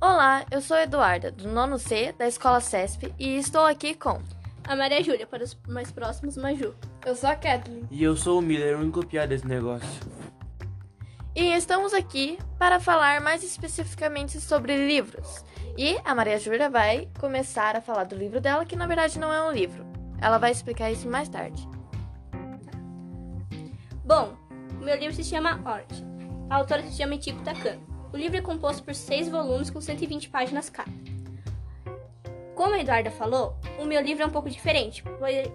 Olá, eu sou Eduarda, do nono C da Escola CESP e estou aqui com a Maria Júlia, para os mais próximos, Maju. Eu sou a Kathleen. E eu sou o Miller, o único desse negócio. E estamos aqui para falar mais especificamente sobre livros. E a Maria Júlia vai começar a falar do livro dela, que na verdade não é um livro. Ela vai explicar isso mais tarde. Bom, o meu livro se chama Ort. A autora se chama Ichiko Takano. O livro é composto por seis volumes com 120 páginas cada. Como a Eduarda falou, o meu livro é um pouco diferente,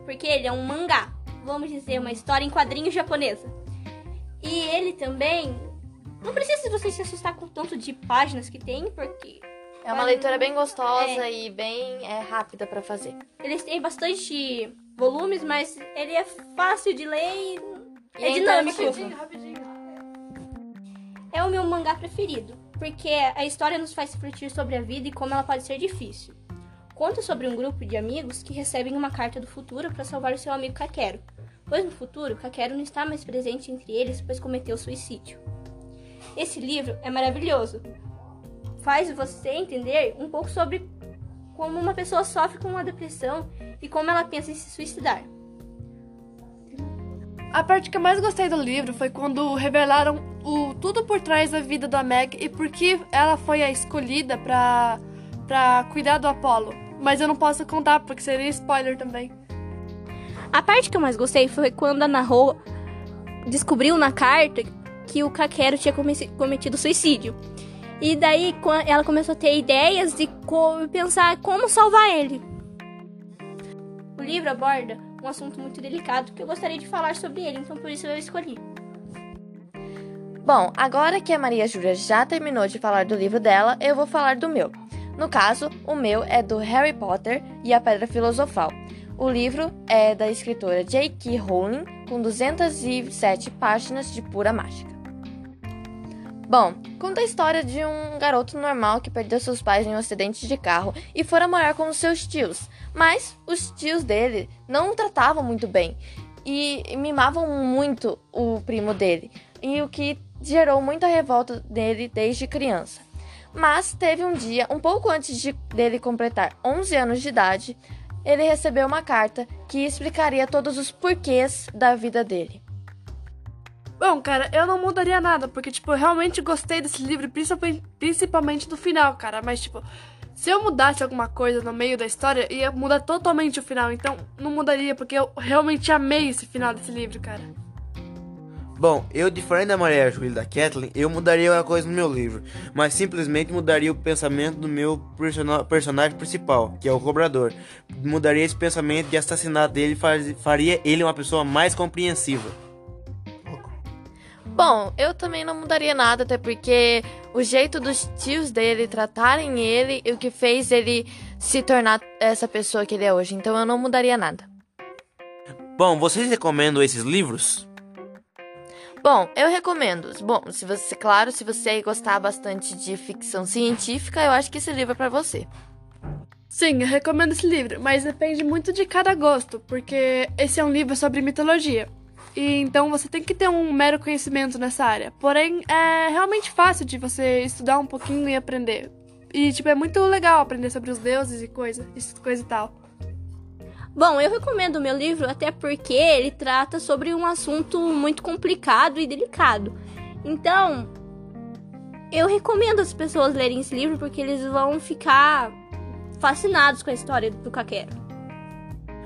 porque ele é um mangá, vamos dizer, uma história em quadrinhos japonesa. E ele também. Não precisa você se assustar com o tanto de páginas que tem, porque. É uma leitura bem gostosa é. e bem é, rápida para fazer. Eles têm bastante volumes, mas ele é fácil de ler e, e é, é dinâmico. Rapidinho, rapidinho é o meu mangá preferido, porque a história nos faz refletir sobre a vida e como ela pode ser difícil. Conta sobre um grupo de amigos que recebem uma carta do futuro para salvar o seu amigo Kakero, pois no futuro Kakero não está mais presente entre eles, pois cometeu suicídio. Esse livro é maravilhoso. Faz você entender um pouco sobre como uma pessoa sofre com uma depressão e como ela pensa em se suicidar. A parte que eu mais gostei do livro foi quando revelaram o tudo por trás da vida da Meg e por que ela foi a escolhida para para cuidar do Apollo. Mas eu não posso contar porque seria spoiler também. A parte que eu mais gostei foi quando a Naho descobriu na carta que o Kakero tinha cometido suicídio. E daí ela começou a ter ideias de pensar como salvar ele. O livro aborda um assunto muito delicado que eu gostaria de falar sobre ele, então por isso eu escolhi. Bom, agora que a Maria Júlia já terminou de falar do livro dela, eu vou falar do meu. No caso, o meu é do Harry Potter e a Pedra Filosofal. O livro é da escritora J.K. Rowling, com 207 páginas de pura mágica. Bom, conta a história de um garoto normal que perdeu seus pais em um acidente de carro e fora morar com os seus tios. Mas os tios dele não o tratavam muito bem e mimavam muito o primo dele, e o que gerou muita revolta dele desde criança. Mas teve um dia, um pouco antes de dele completar 11 anos de idade, ele recebeu uma carta que explicaria todos os porquês da vida dele. Bom, cara, eu não mudaria nada, porque, tipo, eu realmente gostei desse livro, principalmente do final, cara. Mas, tipo, se eu mudasse alguma coisa no meio da história, ia mudar totalmente o final. Então, não mudaria, porque eu realmente amei esse final desse livro, cara. Bom, eu, diferente da Maria Júlia da Kathleen, eu mudaria uma coisa no meu livro, mas simplesmente mudaria o pensamento do meu personagem principal, que é o cobrador. Mudaria esse pensamento de assassinato dele e faria ele uma pessoa mais compreensiva. Bom, eu também não mudaria nada, até porque o jeito dos tios dele tratarem ele e o que fez ele se tornar essa pessoa que ele é hoje. Então eu não mudaria nada. Bom, vocês recomendam esses livros? Bom, eu recomendo. Bom, se você, claro, se você gostar bastante de ficção científica, eu acho que esse livro é para você. Sim, eu recomendo esse livro, mas depende muito de cada gosto, porque esse é um livro sobre mitologia. E então você tem que ter um mero conhecimento nessa área. Porém, é realmente fácil de você estudar um pouquinho e aprender. E, tipo, é muito legal aprender sobre os deuses e coisa, coisa e tal. Bom, eu recomendo o meu livro até porque ele trata sobre um assunto muito complicado e delicado. Então, eu recomendo as pessoas lerem esse livro porque eles vão ficar fascinados com a história do Kakeru.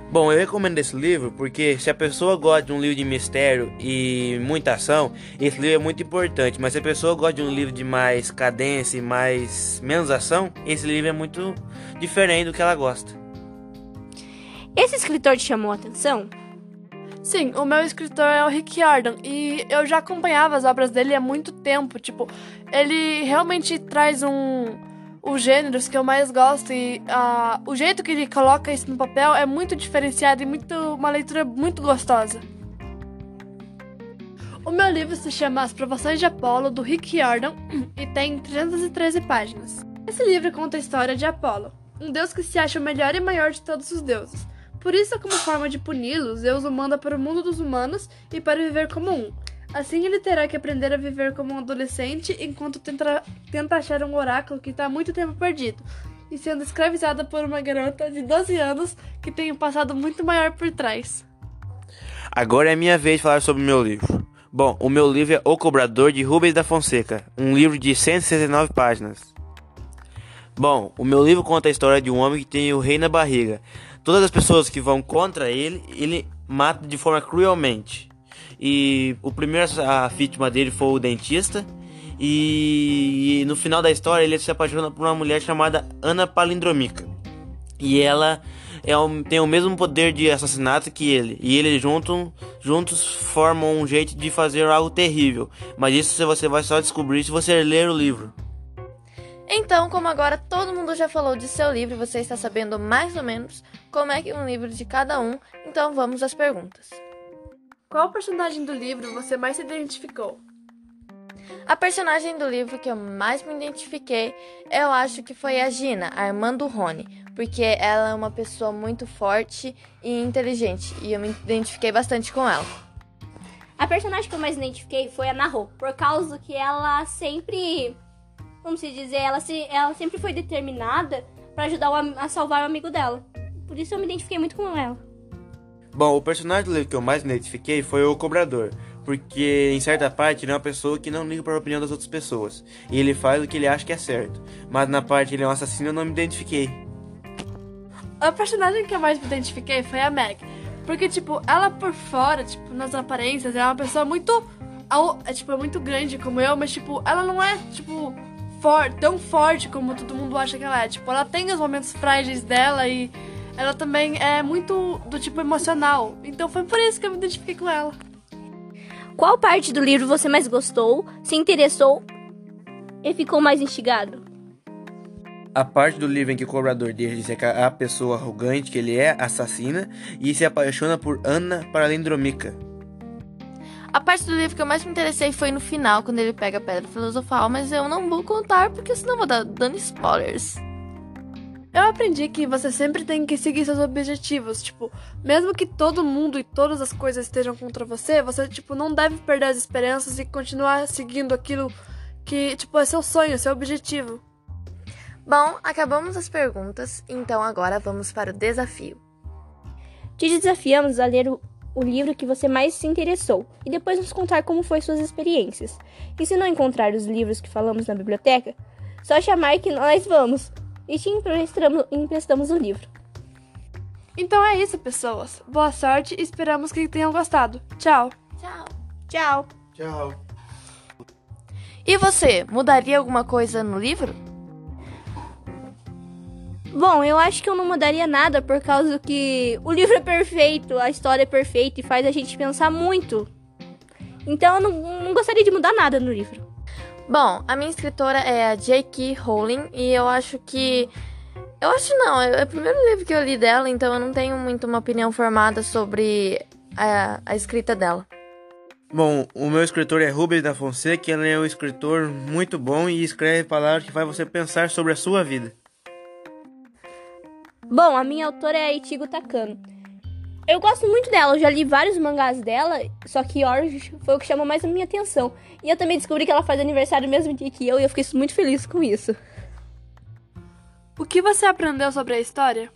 Bom, eu recomendo esse livro porque se a pessoa gosta de um livro de mistério e muita ação, esse livro é muito importante. Mas se a pessoa gosta de um livro de mais cadência e mais menos ação, esse livro é muito diferente do que ela gosta. Esse escritor te chamou a atenção? Sim, o meu escritor é o Rick Jordan e eu já acompanhava as obras dele há muito tempo. Tipo, ele realmente traz um os gêneros que eu mais gosto e uh, o jeito que ele coloca isso no papel é muito diferenciado e muito, uma leitura muito gostosa. O meu livro se chama As Provações de Apolo, do Rick Jordan, e tem 313 páginas. Esse livro conta a história de Apolo, um deus que se acha o melhor e maior de todos os deuses. Por isso, como forma de puni-lo, Zeus o manda para o mundo dos humanos e para viver como um. Assim ele terá que aprender a viver como um adolescente enquanto tenta, tenta achar um oráculo que está há muito tempo perdido e sendo escravizada por uma garota de 12 anos que tem um passado muito maior por trás. Agora é minha vez de falar sobre o meu livro. Bom, o meu livro é O Cobrador de Rubens da Fonseca, um livro de 169 páginas. Bom, o meu livro conta a história de um homem que tem o rei na barriga. Todas as pessoas que vão contra ele, ele mata de forma cruelmente. E o primeiro a vítima dele foi o dentista. E, e no final da história ele se apaixona por uma mulher chamada Ana Palindromica. E ela é tem o mesmo poder de assassinato que ele. E eles juntos formam um jeito de fazer algo terrível. Mas isso você vai só descobrir se você ler o livro. Então, como agora todo mundo já falou de seu livro você está sabendo mais ou menos como é que um livro de cada um, então vamos às perguntas. Qual personagem do livro você mais se identificou? A personagem do livro que eu mais me identifiquei, eu acho que foi a Gina, a irmã do Rony, porque ela é uma pessoa muito forte e inteligente, e eu me identifiquei bastante com ela. A personagem que eu mais identifiquei foi a Naho, por causa que ela sempre como se dizer, ela, se, ela sempre foi determinada para ajudar o, a salvar o amigo dela. Por isso eu me identifiquei muito com ela. Bom, o personagem do livro que eu mais me identifiquei foi o Cobrador, porque em certa parte ele é uma pessoa que não liga para a opinião das outras pessoas, e ele faz o que ele acha que é certo, mas na parte ele é um assassino eu não me identifiquei. A personagem que eu mais me identifiquei foi a Meg, porque tipo, ela por fora, tipo, nas aparências, é uma pessoa muito é, tipo, é muito grande como eu, mas tipo, ela não é, tipo, for tão forte como todo mundo acha que ela é. Tipo, ela tem os momentos frágeis dela e ela também é muito do tipo emocional. Então foi por isso que eu me identifiquei com ela. Qual parte do livro você mais gostou, se interessou e ficou mais instigado? A parte do livro em que o cobrador deixa que a pessoa arrogante que ele é, assassina, e se apaixona por Ana Paralindromica. A parte do livro que eu mais me interessei foi no final, quando ele pega a pedra filosofal, mas eu não vou contar porque senão vou dar dando spoilers. Eu aprendi que você sempre tem que seguir seus objetivos, tipo, mesmo que todo mundo e todas as coisas estejam contra você, você tipo não deve perder as esperanças e continuar seguindo aquilo que, tipo, é seu sonho, seu objetivo. Bom, acabamos as perguntas, então agora vamos para o desafio. Te desafiamos a ler o o livro que você mais se interessou e depois nos contar como foi suas experiências. E se não encontrar os livros que falamos na biblioteca, só chamar que nós vamos e te emprestamos, emprestamos o livro. Então é isso, pessoas. Boa sorte e esperamos que tenham gostado. Tchau. Tchau. Tchau. Tchau. E você, mudaria alguma coisa no livro? Bom, eu acho que eu não mudaria nada por causa que o livro é perfeito, a história é perfeita e faz a gente pensar muito. Então eu não, não gostaria de mudar nada no livro. Bom, a minha escritora é a J.K. Rowling e eu acho que. Eu acho não, é o primeiro livro que eu li dela, então eu não tenho muito uma opinião formada sobre a, a escrita dela. Bom, o meu escritor é Rubens da Fonseca, ele é um escritor muito bom e escreve palavras que faz você pensar sobre a sua vida. Bom, a minha autora é a Ichigo Takano. Eu gosto muito dela, eu já li vários mangás dela, só que Orange foi o que chamou mais a minha atenção. E eu também descobri que ela faz aniversário no mesmo dia que eu e eu fiquei muito feliz com isso. O que você aprendeu sobre a história?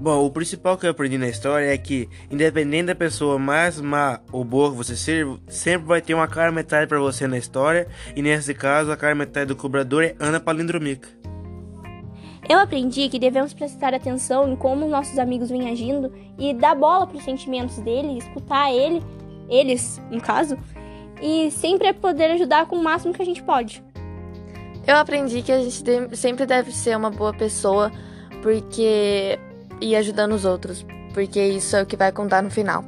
Bom, o principal que eu aprendi na história é que, independente da pessoa mais má ou boa que você seja, sempre vai ter uma cara metade para você na história, e nesse caso, a cara metade do cobrador é Ana Palindromica. Eu aprendi que devemos prestar atenção em como nossos amigos vêm agindo e dar bola para os sentimentos dele, escutar ele, eles, no caso, e sempre poder ajudar com o máximo que a gente pode. Eu aprendi que a gente sempre deve ser uma boa pessoa porque e ajudando os outros, porque isso é o que vai contar no final.